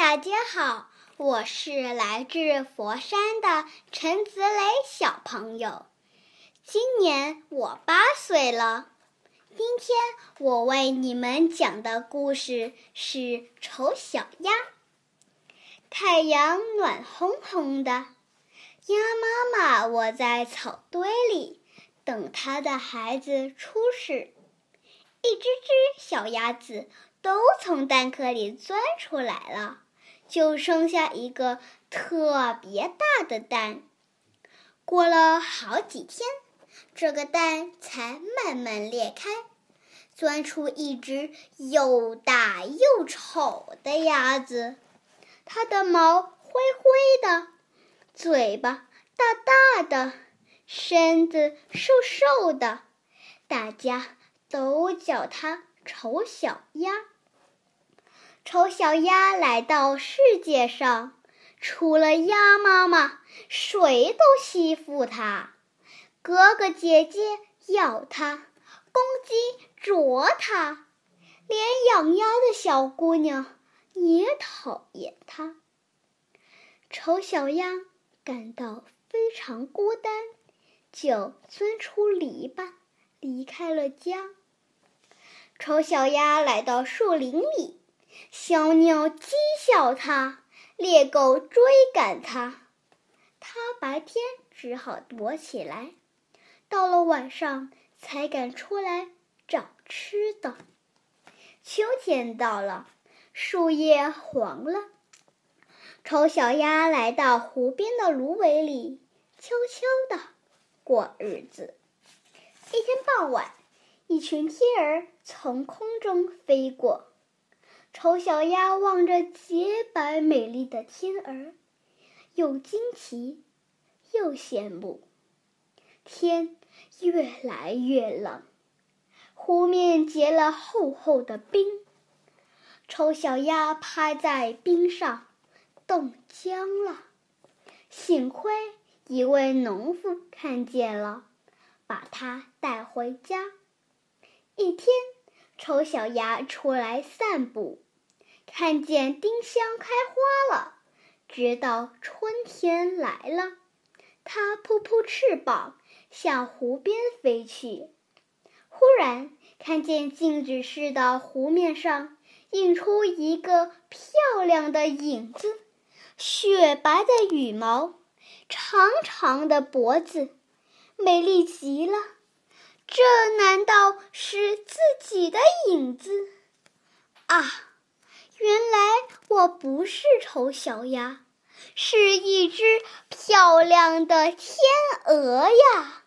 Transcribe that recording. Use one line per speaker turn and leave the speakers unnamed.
大家好，我是来自佛山的陈子磊小朋友，今年我八岁了。今天我为你们讲的故事是《丑小鸭》。太阳暖烘烘的，鸭妈妈窝在草堆里，等它的孩子出世。一只只小鸭子都从蛋壳里钻出来了。就剩下一个特别大的蛋。过了好几天，这个蛋才慢慢裂开，钻出一只又大又丑的鸭子。它的毛灰灰的，嘴巴大大的，身子瘦瘦的，大家都叫它丑小鸭。丑小鸭来到世界上，除了鸭妈妈，谁都欺负它。哥哥姐姐咬它，公鸡啄它，连养鸭的小姑娘也讨厌它。丑小鸭感到非常孤单，就钻出篱笆，离开了家。丑小鸭来到树林里。小鸟讥笑它，猎狗追赶它，它白天只好躲起来，到了晚上才敢出来找吃的。秋天到了，树叶黄了，丑小鸭来到湖边的芦苇里，悄悄地过日子。一天傍晚，一群天儿从空中飞过。丑小鸭望着洁白美丽的天儿，又惊奇又羡慕。天越来越冷，湖面结了厚厚的冰。丑小鸭趴在冰上，冻僵了。幸亏一位农夫看见了，把它带回家。一天。丑小鸭出来散步，看见丁香开花了，知道春天来了。它扑扑翅膀，向湖边飞去。忽然，看见静止似的湖面上映出一个漂亮的影子，雪白的羽毛，长长的脖子，美丽极了。这难道是自己的影子？啊，原来我不是丑小鸭，是一只漂亮的天鹅呀！